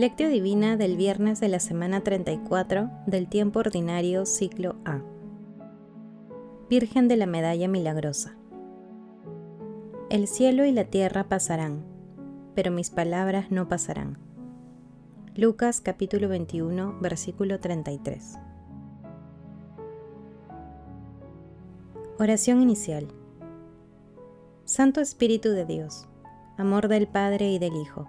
Lectio Divina del viernes de la semana 34 del tiempo ordinario ciclo A. Virgen de la Medalla Milagrosa. El cielo y la tierra pasarán, pero mis palabras no pasarán. Lucas capítulo 21 versículo 33. Oración inicial. Santo Espíritu de Dios, amor del Padre y del Hijo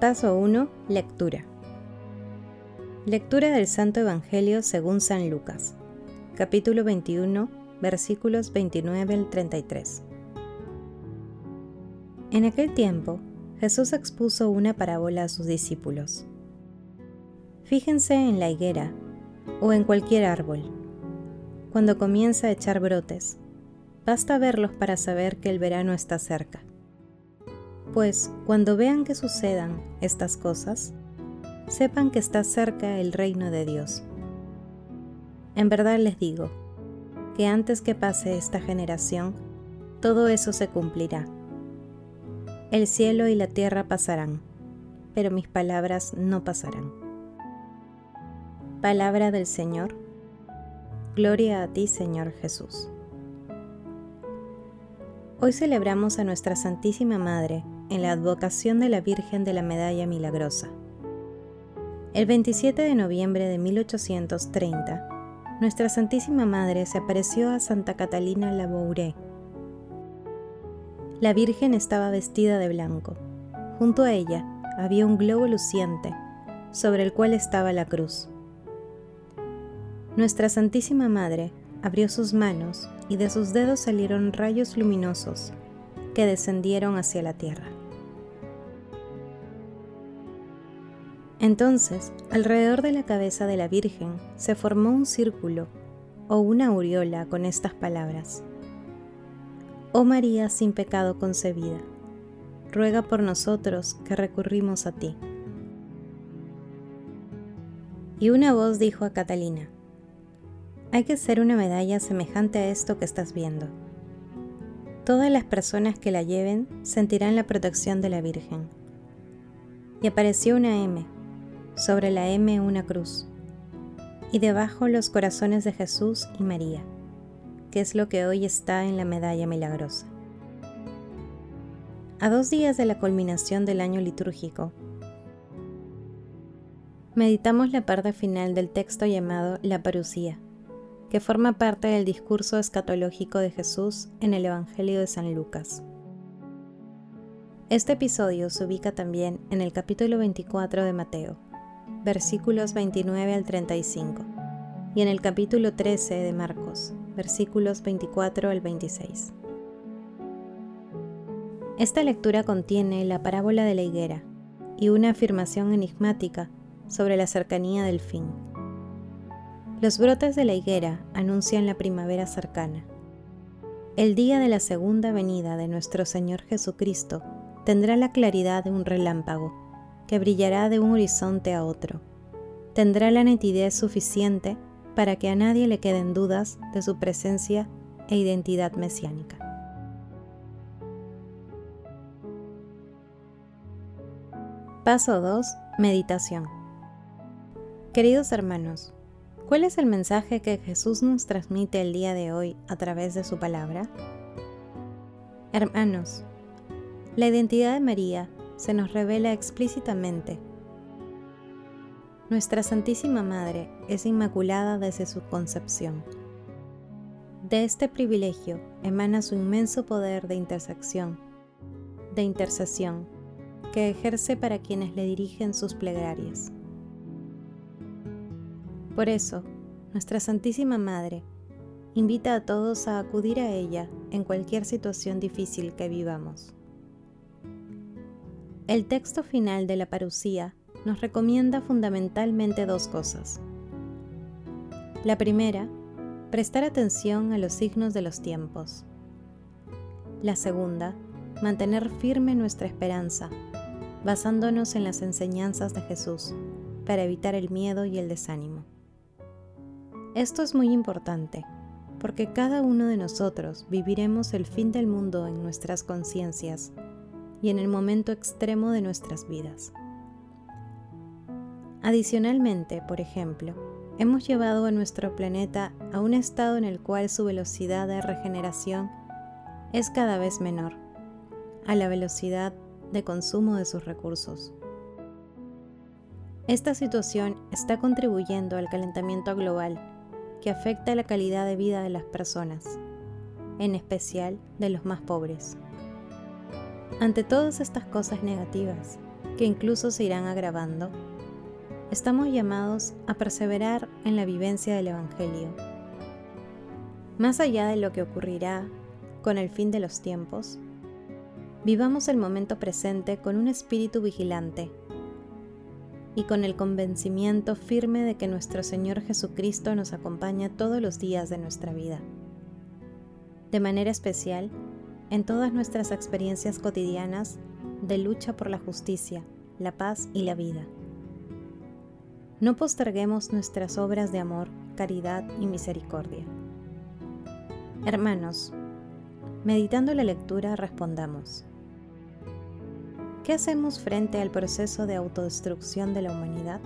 Paso 1. Lectura. Lectura del Santo Evangelio según San Lucas, capítulo 21, versículos 29 al 33. En aquel tiempo, Jesús expuso una parábola a sus discípulos. Fíjense en la higuera o en cualquier árbol. Cuando comienza a echar brotes, basta verlos para saber que el verano está cerca pues cuando vean que sucedan estas cosas, sepan que está cerca el reino de Dios. En verdad les digo, que antes que pase esta generación, todo eso se cumplirá. El cielo y la tierra pasarán, pero mis palabras no pasarán. Palabra del Señor. Gloria a ti, Señor Jesús. Hoy celebramos a nuestra Santísima Madre, en la advocación de la Virgen de la Medalla Milagrosa. El 27 de noviembre de 1830, Nuestra Santísima Madre se apareció a Santa Catalina Labouré. La Virgen estaba vestida de blanco. Junto a ella había un globo luciente, sobre el cual estaba la cruz. Nuestra Santísima Madre abrió sus manos y de sus dedos salieron rayos luminosos que descendieron hacia la tierra. Entonces, alrededor de la cabeza de la Virgen se formó un círculo o una aureola con estas palabras. Oh María sin pecado concebida, ruega por nosotros que recurrimos a ti. Y una voz dijo a Catalina, hay que hacer una medalla semejante a esto que estás viendo. Todas las personas que la lleven sentirán la protección de la Virgen. Y apareció una M sobre la M una cruz, y debajo los corazones de Jesús y María, que es lo que hoy está en la medalla milagrosa. A dos días de la culminación del año litúrgico, meditamos la parte final del texto llamado La Parucía, que forma parte del discurso escatológico de Jesús en el Evangelio de San Lucas. Este episodio se ubica también en el capítulo 24 de Mateo versículos 29 al 35, y en el capítulo 13 de Marcos, versículos 24 al 26. Esta lectura contiene la parábola de la higuera y una afirmación enigmática sobre la cercanía del fin. Los brotes de la higuera anuncian la primavera cercana. El día de la segunda venida de nuestro Señor Jesucristo tendrá la claridad de un relámpago que brillará de un horizonte a otro. Tendrá la nitidez suficiente para que a nadie le queden dudas de su presencia e identidad mesiánica. Paso 2. Meditación. Queridos hermanos, ¿cuál es el mensaje que Jesús nos transmite el día de hoy a través de su palabra? Hermanos, la identidad de María se nos revela explícitamente. Nuestra Santísima Madre es inmaculada desde su concepción. De este privilegio emana su inmenso poder de intersección, de intercesión, que ejerce para quienes le dirigen sus plegarias. Por eso, nuestra Santísima Madre invita a todos a acudir a ella en cualquier situación difícil que vivamos. El texto final de la parucía nos recomienda fundamentalmente dos cosas. La primera, prestar atención a los signos de los tiempos. La segunda, mantener firme nuestra esperanza, basándonos en las enseñanzas de Jesús, para evitar el miedo y el desánimo. Esto es muy importante, porque cada uno de nosotros viviremos el fin del mundo en nuestras conciencias y en el momento extremo de nuestras vidas. Adicionalmente, por ejemplo, hemos llevado a nuestro planeta a un estado en el cual su velocidad de regeneración es cada vez menor, a la velocidad de consumo de sus recursos. Esta situación está contribuyendo al calentamiento global que afecta la calidad de vida de las personas, en especial de los más pobres. Ante todas estas cosas negativas, que incluso se irán agravando, estamos llamados a perseverar en la vivencia del Evangelio. Más allá de lo que ocurrirá con el fin de los tiempos, vivamos el momento presente con un espíritu vigilante y con el convencimiento firme de que nuestro Señor Jesucristo nos acompaña todos los días de nuestra vida. De manera especial, en todas nuestras experiencias cotidianas de lucha por la justicia, la paz y la vida. No posterguemos nuestras obras de amor, caridad y misericordia. Hermanos, meditando la lectura respondamos. ¿Qué hacemos frente al proceso de autodestrucción de la humanidad?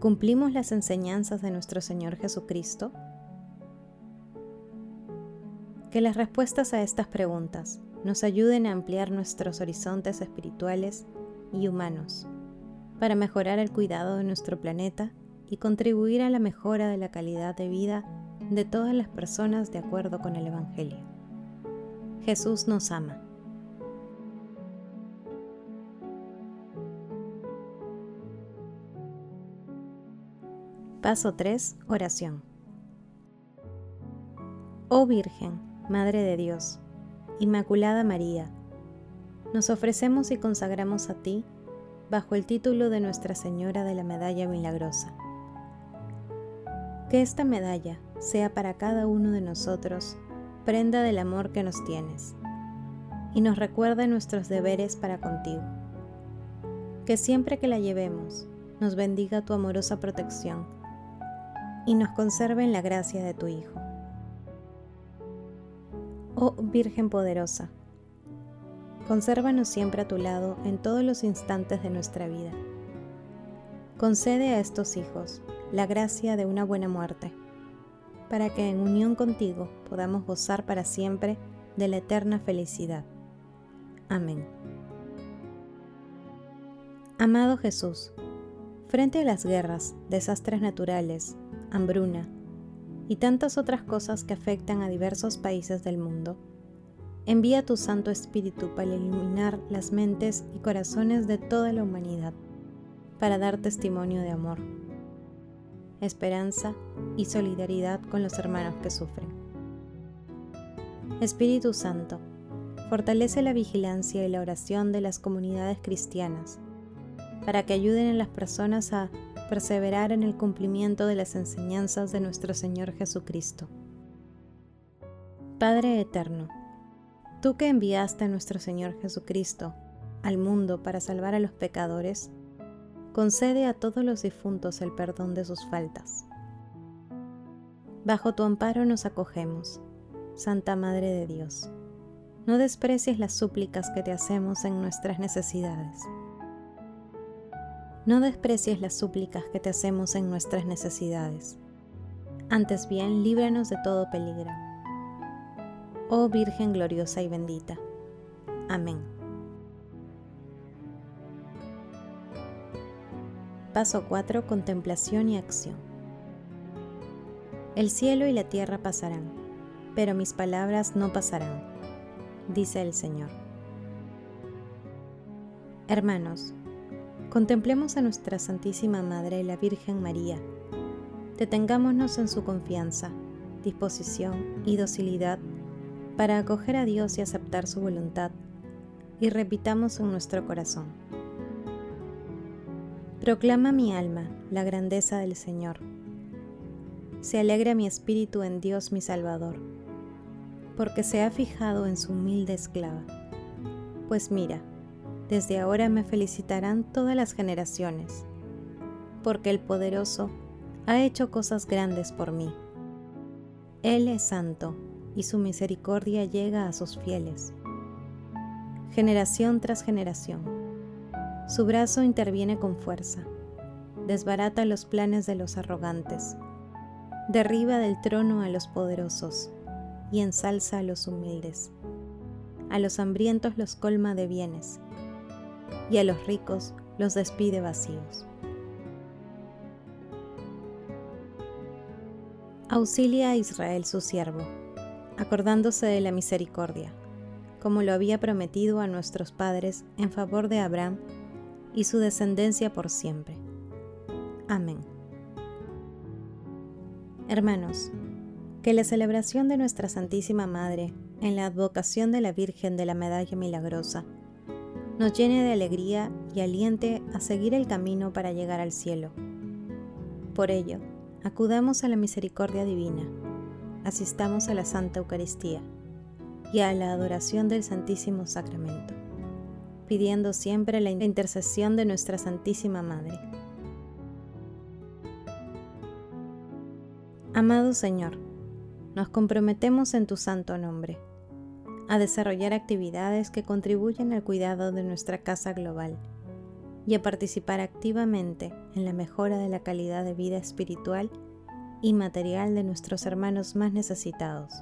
¿Cumplimos las enseñanzas de nuestro Señor Jesucristo? Que las respuestas a estas preguntas nos ayuden a ampliar nuestros horizontes espirituales y humanos para mejorar el cuidado de nuestro planeta y contribuir a la mejora de la calidad de vida de todas las personas de acuerdo con el Evangelio. Jesús nos ama. Paso 3. Oración. Oh Virgen, Madre de Dios, Inmaculada María, nos ofrecemos y consagramos a ti bajo el título de Nuestra Señora de la Medalla Milagrosa. Que esta medalla sea para cada uno de nosotros prenda del amor que nos tienes y nos recuerde nuestros deberes para contigo. Que siempre que la llevemos nos bendiga tu amorosa protección y nos conserve en la gracia de tu Hijo. Oh Virgen poderosa, consérvanos siempre a tu lado en todos los instantes de nuestra vida. Concede a estos hijos la gracia de una buena muerte, para que en unión contigo podamos gozar para siempre de la eterna felicidad. Amén. Amado Jesús, frente a las guerras, desastres naturales, hambruna y tantas otras cosas que afectan a diversos países del mundo, Envía tu Santo Espíritu para iluminar las mentes y corazones de toda la humanidad, para dar testimonio de amor, esperanza y solidaridad con los hermanos que sufren. Espíritu Santo, fortalece la vigilancia y la oración de las comunidades cristianas, para que ayuden a las personas a perseverar en el cumplimiento de las enseñanzas de nuestro Señor Jesucristo. Padre Eterno, Tú que enviaste a nuestro Señor Jesucristo al mundo para salvar a los pecadores, concede a todos los difuntos el perdón de sus faltas. Bajo tu amparo nos acogemos, Santa Madre de Dios. No desprecies las súplicas que te hacemos en nuestras necesidades. No desprecies las súplicas que te hacemos en nuestras necesidades. Antes bien, líbranos de todo peligro oh Virgen gloriosa y bendita. Amén. Paso 4. Contemplación y acción. El cielo y la tierra pasarán, pero mis palabras no pasarán, dice el Señor. Hermanos, contemplemos a nuestra Santísima Madre, la Virgen María. Detengámonos en su confianza, disposición y docilidad para acoger a Dios y aceptar su voluntad, y repitamos en nuestro corazón. Proclama mi alma la grandeza del Señor. Se alegra mi espíritu en Dios mi Salvador, porque se ha fijado en su humilde esclava. Pues mira, desde ahora me felicitarán todas las generaciones, porque el poderoso ha hecho cosas grandes por mí. Él es santo y su misericordia llega a sus fieles. Generación tras generación. Su brazo interviene con fuerza, desbarata los planes de los arrogantes, derriba del trono a los poderosos y ensalza a los humildes. A los hambrientos los colma de bienes y a los ricos los despide vacíos. Auxilia a Israel su siervo, acordándose de la misericordia, como lo había prometido a nuestros padres en favor de Abraham y su descendencia por siempre. Amén. Hermanos, que la celebración de nuestra Santísima Madre en la advocación de la Virgen de la Medalla Milagrosa nos llene de alegría y aliente a seguir el camino para llegar al cielo. Por ello, acudamos a la misericordia divina, asistamos a la Santa Eucaristía y a la adoración del Santísimo Sacramento, pidiendo siempre la intercesión de nuestra Santísima Madre. Amado Señor, nos comprometemos en tu santo nombre a desarrollar actividades que contribuyen al cuidado de nuestra casa global y a participar activamente en la mejora de la calidad de vida espiritual y material de nuestros hermanos más necesitados,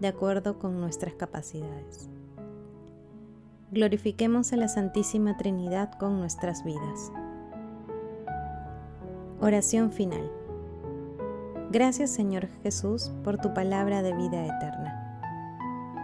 de acuerdo con nuestras capacidades. Glorifiquemos a la Santísima Trinidad con nuestras vidas. Oración final. Gracias Señor Jesús por tu palabra de vida eterna.